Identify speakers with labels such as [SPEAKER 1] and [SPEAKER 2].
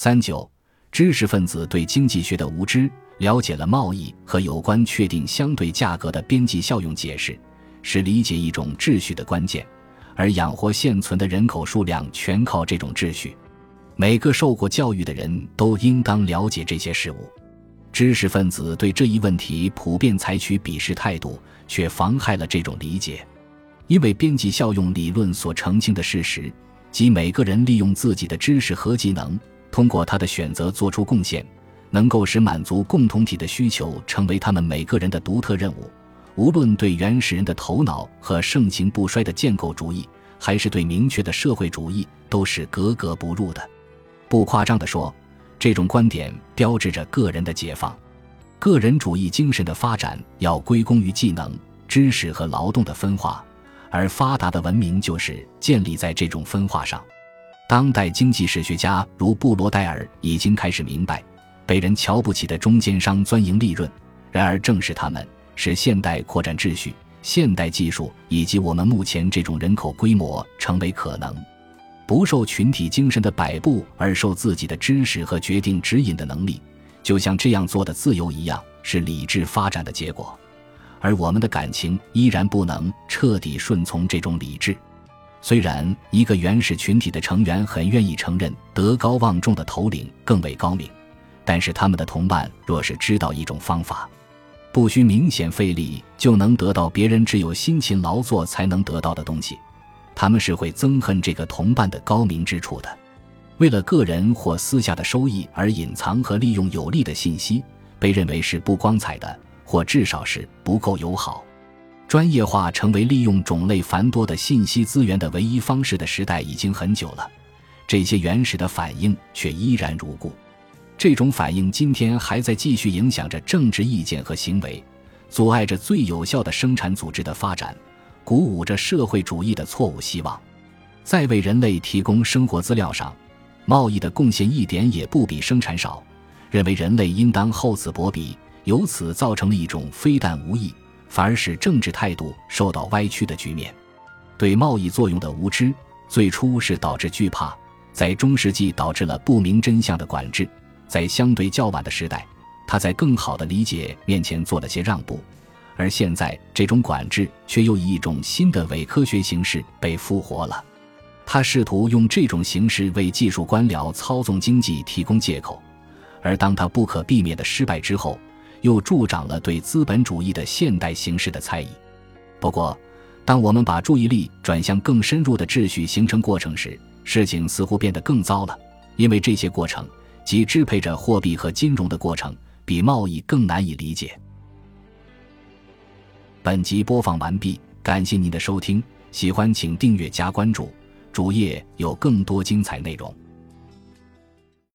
[SPEAKER 1] 三九，知识分子对经济学的无知，了解了贸易和有关确定相对价格的边际效用解释，是理解一种秩序的关键。而养活现存的人口数量，全靠这种秩序。每个受过教育的人都应当了解这些事物。知识分子对这一问题普遍采取鄙视态度，却妨害了这种理解。因为边际效用理论所澄清的事实，即每个人利用自己的知识和技能，通过他的选择做出贡献，能够使满足共同体的需求成为他们每个人的独特任务。无论对原始人的头脑和盛行不衰的建构主义，还是对明确的社会主义，都是格格不入的。不夸张地说，这种观点标志着个人的解放。个人主义精神的发展要归功于技能、知识和劳动的分化，而发达的文明就是建立在这种分化上。当代经济史学家如布罗代尔已经开始明白，被人瞧不起的中间商钻营利润，然而正是他们。使现代扩展秩序、现代技术以及我们目前这种人口规模成为可能。不受群体精神的摆布，而受自己的知识和决定指引的能力，就像这样做的自由一样，是理智发展的结果。而我们的感情依然不能彻底顺从这种理智。虽然一个原始群体的成员很愿意承认德高望重的头领更为高明，但是他们的同伴若是知道一种方法。不需明显费力就能得到别人只有辛勤劳作才能得到的东西，他们是会憎恨这个同伴的高明之处的。为了个人或私下的收益而隐藏和利用有利的信息，被认为是不光彩的，或至少是不够友好。专业化成为利用种类繁多的信息资源的唯一方式的时代已经很久了，这些原始的反应却依然如故。这种反应今天还在继续影响着政治意见和行为，阻碍着最有效的生产组织的发展，鼓舞着社会主义的错误希望。在为人类提供生活资料上，贸易的贡献一点也不比生产少。认为人类应当厚此薄彼，由此造成了一种非但无益，反而使政治态度受到歪曲的局面。对贸易作用的无知，最初是导致惧怕，在中世纪导致了不明真相的管制。在相对较晚的时代，他在更好的理解面前做了些让步，而现在这种管制却又以一种新的伪科学形式被复活了。他试图用这种形式为技术官僚操纵经济提供借口，而当他不可避免的失败之后，又助长了对资本主义的现代形式的猜疑。不过，当我们把注意力转向更深入的秩序形成过程时，事情似乎变得更糟了，因为这些过程。即支配着货币和金融的过程，比贸易更难以理解。本集播放完毕，感谢您的收听，喜欢请订阅加关注，主页有更多精彩内容。